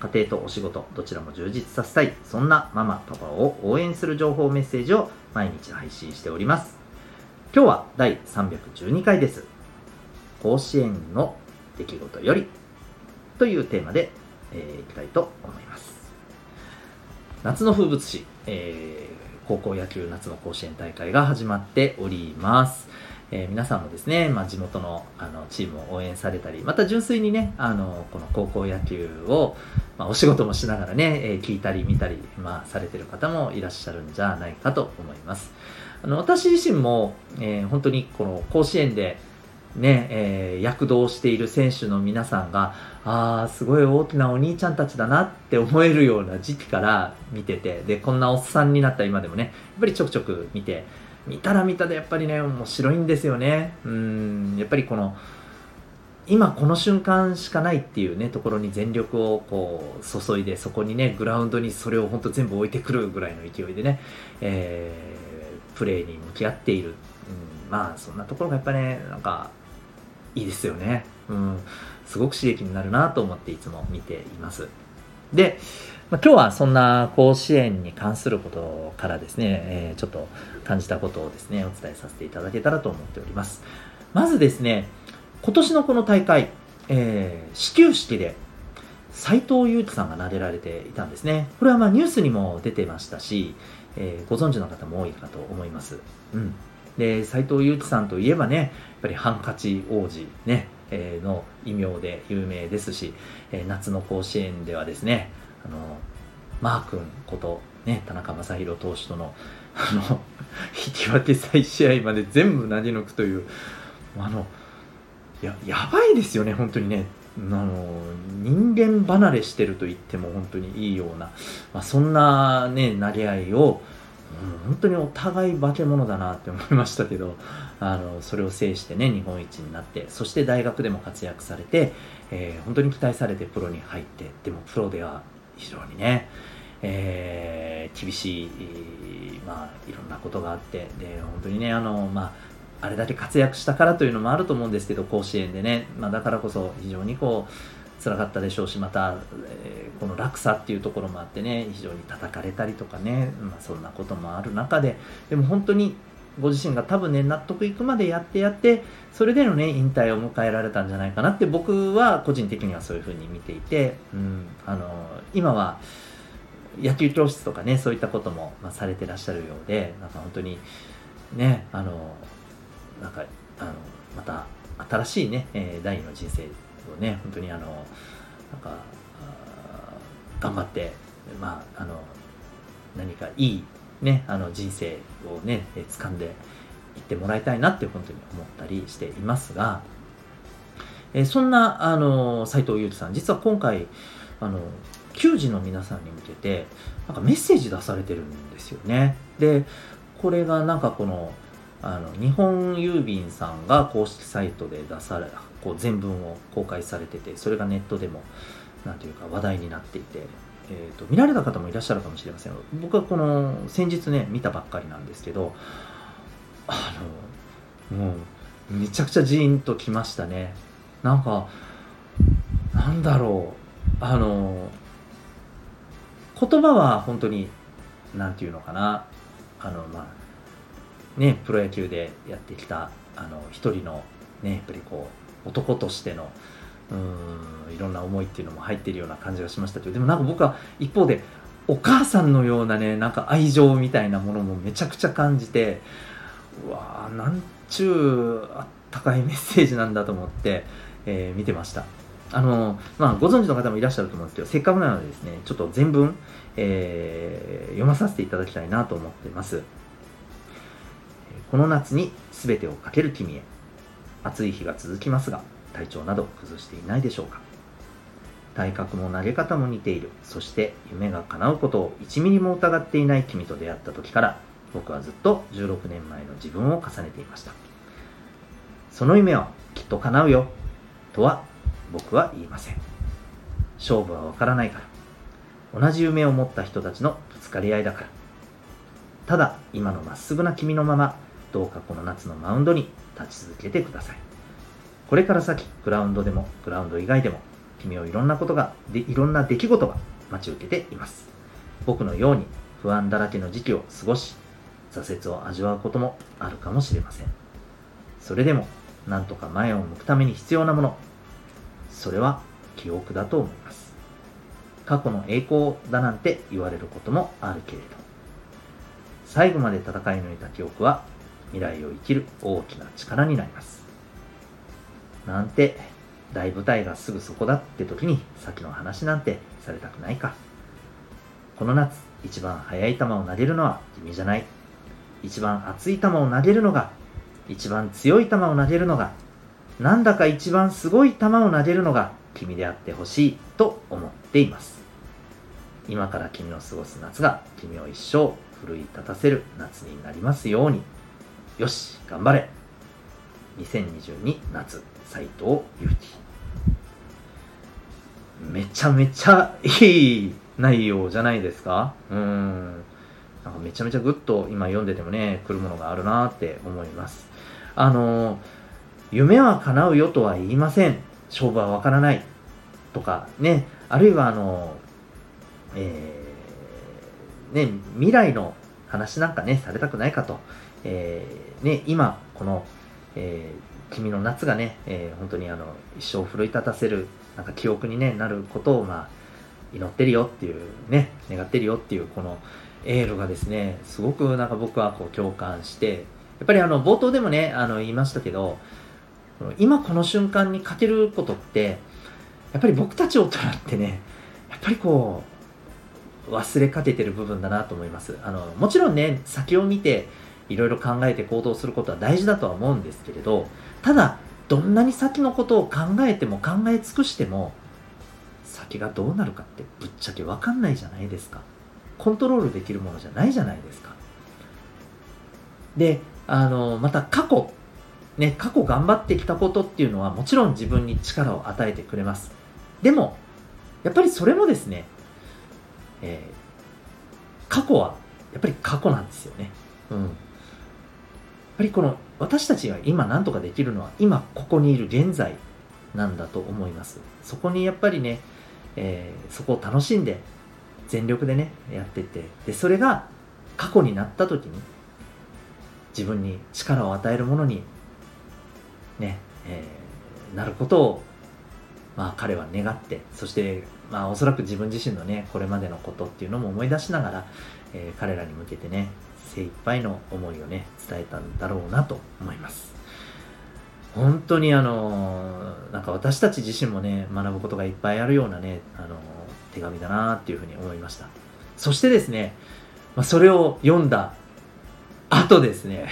家庭とお仕事どちらも充実させたい。そんなママパパを応援する情報メッセージを毎日配信しております。今日は第312回です。甲子園の出来事よりというテーマで、えー、いきたいと思います。夏の風物詩、えー、高校野球夏の甲子園大会が始まっております。えー、皆さんもですね、まあ、地元のあのチームを応援されたり、また純粋にね、あのこの高校野球を、まあ、お仕事もしながらね、えー、聞いたり見たり、まあ、されてる方もいらっしゃるんじゃないかと思います。あの私自身も、えー、本当にこの甲子園でね、えー、躍動している選手の皆さんが、ああ、すごい大きなお兄ちゃんたちだなって思えるような時期から見てて、で、こんなおっさんになった今でもね、やっぱりちょくちょく見て、見たら見たでやっぱりね面白いんですよね。うん。やっぱりこの今この瞬間しかないっていうねところに全力をこう注いでそこにねグラウンドにそれを本当全部置いてくるぐらいの勢いでね、えー、プレーに向き合っている、うん、まあそんなところがやっぱねなんかいいですよね。うん。すごく刺激になるなと思っていつも見ています。でまあ、今日はそんな甲子園に関することからですね、えー、ちょっと感じたことをですね、お伝えさせていただけたらと思っております。まずですね、今年のこの大会、えー、始球式で斎藤佑樹さんが撫でられていたんですね。これはまあニュースにも出てましたし、えー、ご存知の方も多いかと思います。うん。で、斎藤佑樹さんといえばね、やっぱりハンカチ王子ね、えー、の異名で有名ですし、えー、夏の甲子園ではですね、あのマー君こと、ね、田中将大投手との あの 引き分け再試合まで全部投げ抜くというあのややばいですよね、本当にね。あの人間離れしてると言っても本当にいいような、まあ、そんな、ね、投げ合いを、うん、本当にお互い化け物だなって思いましたけどあのそれを制してね日本一になってそして大学でも活躍されて、えー、本当に期待されてプロに入ってでもプロでは非常にね、えー、厳しい、まあ、いろんなことがあって、で、本当にね、あの、まあ、あれだけ活躍したからというのもあると思うんですけど、甲子園でね、まあ、だからこそ非常にこう、辛かったでしょうし、また、えー、この落差っていうところもあってね、非常に叩かれたりとかね、まあ、そんなこともある中で、でも本当にご自身が多分ね、納得いくまでやってやって、それでのね、引退を迎えられたんじゃないかなって僕は個人的にはそういうふうに見ていて、うん、あの、今は野球教室とかね、そういったことも、まあ、されてらっしゃるようで、なんか本当に、ね、あの、なんか、あの、また新しいね、えー、第二の人生をね、本当にあの、なんか、頑張って、まあ、あの、何かいいね、あの人生をね、掴んでいってもらいたいなって本当に思ったりしていますが、えそんな、あの、斎藤佑樹さん、実は今回、あの、球児の皆さんに向けて、なんかメッセージ出されてるんですよね。で、これがなんかこの、あの、日本郵便さんが公式サイトで出され、こう全文を公開されてて、それがネットでも、なんていうか話題になっていて、えーと、見られた方もいらっしゃるかもしれません。僕はこの先日ね見たばっかりなんですけどあのもうめちゃくちゃジーンときましたね。なんかなんだろう。あの言葉は本当に何て言うのかな。あのまあねプロ野球でやってきたあの一人のねやっぱりこう男としてのうんいろんな思いっていうのも入っているような感じがしましたけどでもなんか僕は一方でお母さんのようなねなんか愛情みたいなものもめちゃくちゃ感じてうわーなんちゅうあったかいメッセージなんだと思って、えー、見てました。あのまあご存知の方もいらっしゃると思うんですけどせっかくなのでですねちょっと全文、えー、読まさせていただきたいなと思ってます。この夏に全てをかける君へ。暑い日が続きますが体調など崩していないでしょうか。体格も投げ方も似ている。そして夢が叶うことを1ミリも疑っていない君と出会った時から僕はずっと16年前の自分を重ねていました。その夢はきっと叶うよとは僕は言いません。勝負はわからないから。同じ夢を持った人たちのぶつかり合いだから。ただ今のまっすぐな君のままどうかこの夏のマウンドに立ち続けてください。これから先グラウンドでもグラウンド以外でも君をいろんなことがでいろんな出来事が待ち受けています。僕のように不安だらけの時期を過ごし挫折を味わうこともあるかもしれません。それでもなんとか前を向くために必要なもの。それは記憶だと思います。過去の栄光だなんて言われることもあるけれど。最後まで戦い抜いた記憶は未来を生きる大きな力になります。なんて大舞台がすぐそこだって時に先の話なんてされたくないか。この夏一番速い球を投げるのは君じゃない。一番熱い球を投げるのが一番強い球を投げるのがなんだか一番すごい球を投げるのが君であってほしいと思っています。今から君の過ごす夏が君を一生奮い立たせる夏になりますように。よし頑張れ。2022夏。斎藤由紀めちゃめちゃいい内容じゃないですか？うん。なんかめちゃめちゃグッと今読んでてもね来るものがあるなって思います。あの夢は叶うよとは言いません。勝負はわからない。とかね。あるいはあのえー、ね未来の話なんかねされたくないかと、えー、ね今この、えー君の夏がね、えー、本当にあの一生奮い立たせるなんか記憶に、ね、なることを、まあ、祈ってるよっていうね願ってるよっていうこのエールがですねすごくなんか僕はこう共感してやっぱりあの冒頭でもねあの言いましたけど今この瞬間にかけることってやっぱり僕たち大人ってねやっぱりこう忘れかけてる部分だなと思います。あのもちろんね先を見ていろいろ考えて行動することは大事だとは思うんですけれどただどんなに先のことを考えても考え尽くしても先がどうなるかってぶっちゃけ分かんないじゃないですか。コントロールできるものじゃないじゃないですか。であのまた過去ね過去頑張ってきたことっていうのはもちろん自分に力を与えてくれます。でもやっぱりそれもですね、えー、過去はやっぱり過去なんですよね。うん。ぱりこの私たちが今何とかできるのは今ここにいる現在なんだと思います。そこにやっぱりね、えー、そこを楽しんで全力でねやってってでそれが過去になった時に自分に力を与えるものにね、えー、なることをまあ彼は願ってそしてまあおそらく自分自身のねこれまでのことっていうのも思い出しながら、えー、彼らに向けてね精一杯の思いをね伝えたんだろうなと思います。本当にあのなんか私たち自身もね学ぶことがいっぱいあるようなねあの手紙だなっていうふうに思いました。そしてですね、まあ、それを読んだ後ですね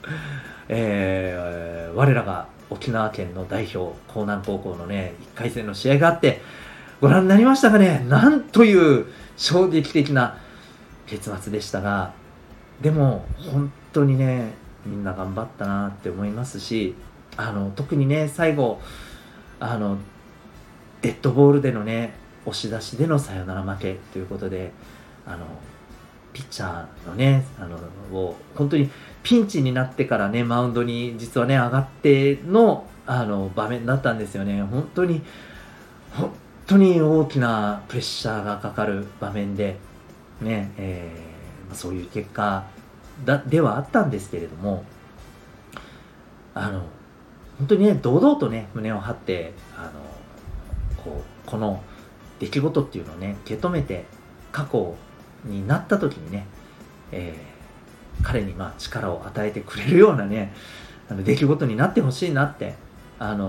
えー、我らが沖縄県の代表江南高校のね1回戦の試合があってご覧になりましたかね？なんという衝撃的な結末でしたがでも本当にねみんな頑張ったなって思いますしあの特にね最後あのデッドボールでのね押し出しでのサヨナラ負けということであのピッチャーのねあのを本当にピンチになってからねマウンドに実はね上がってのあの場面だったんですよね。本当に本当に大きなプレッシャーがかかる場面でね、えーまそういう結果だではあったんですけれどもあの本当にね堂々とね胸を張ってあのこうこの出来事っていうのをね受け止めて過去になった時にね、えー、彼にまあ力を与えてくれるようなねあの出来事になってほしいなってあの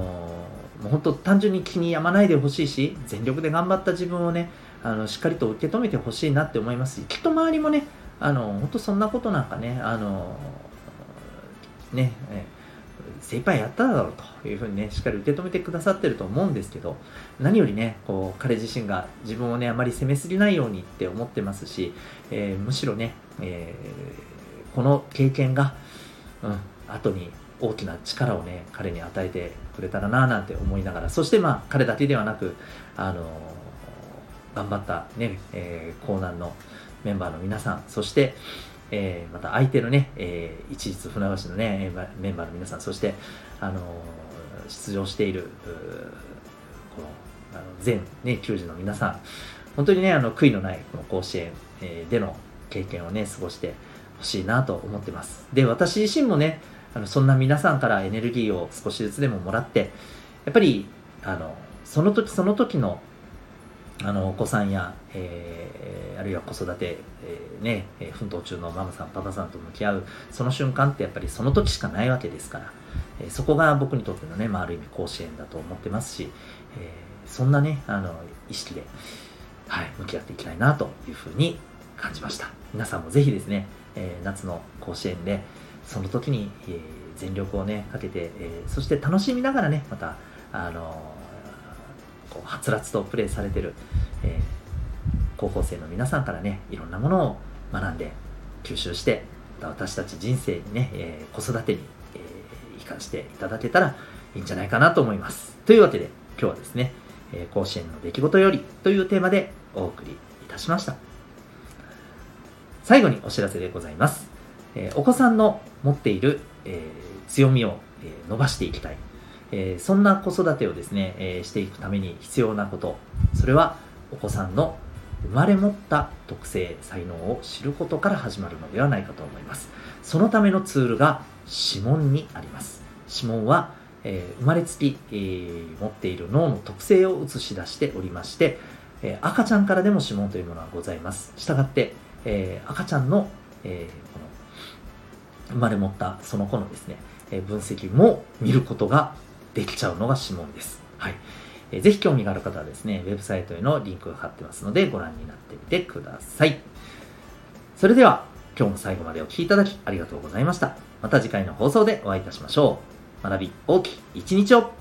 もう本当単純に気に病まないでほしいし全力で頑張った自分をねあのしっかりと受け止めてほしいなって思いますきっと周りもねあの本当そんなことなんかねあのね、え精一杯やっただろうというふうにね、しっかり受け止めてくださってると思うんですけど、何よりね、こう、彼自身が自分をね、あまり責めすぎないようにって思ってますし、えー、むしろね、えー、この経験が、うん、後に大きな力をね、彼に与えてくれたらななんて思いながら、そしてまあ、彼だけではなく、あの頑張ったね、えー、江南のメンバーの皆さん、そして、えー、また相手のね、えー、一律船橋のね、メンバーの皆さん、そして、あの出場している、この、あの全、ね、球児の皆さん、本当にね、あの、悔いのないこの甲子園、えー、での経験をね、過ごしてほしいなと思ってます。で、私自身もね、あのそんな皆さんからエネルギーを少しずつでももらって、やっぱり、あの、その時その時のあのお子さんや、えー、あるいは子育て、えー、ね、奮闘中のママさんパパさんと向き合うその瞬間ってやっぱりその時しかないわけですから、えー、そこが僕にとってのね、まあ、ある意味甲子園だと思ってますし、えー、そんなねあの意識で、はい、向き合っていきたいなというふうに感じました。皆さんもぜひですね、えー、夏の甲子園でその時に、えー、全力をねかけて、えー、そして楽しみながらねまたあのこうはつらつとプレーされてる、えー、高校生の皆さんからねいろんなものを学んで吸収して私たち人生にね、えー、子育てに、えー、生かしていただけたらいいんじゃないかなと思います。というわけで今日はですね、え、甲子園の出来事よりというテーマでお送りいたしました。最後にお知らせでございます、えお子さんの持っている、え強みを、え伸ばしていきたい。えー、そんな子育てをですね、えー、していくために必要なこと、それはお子さんの生まれ持った特性、才能を知ることから始まるのではないかと思います。そのためのツールが指紋にあります。指紋は、えー、生まれつき、えー、持っている脳の特性を映し出しておりまして、えー、赤ちゃんからでも指紋というものはございます。したがって、え赤ちゃんの、えこの生まれ持ったその子のですね、え分析も見ることができちゃうのが指紋です。はい。えー、ぜひ興味がある方はですね、ウェブサイトへのリンクが貼ってますので、ご覧になってみてください。それでは、今日も最後までお聴きいただきありがとうございました。また次回の放送でお会いいたしましょう。学び大きい一日を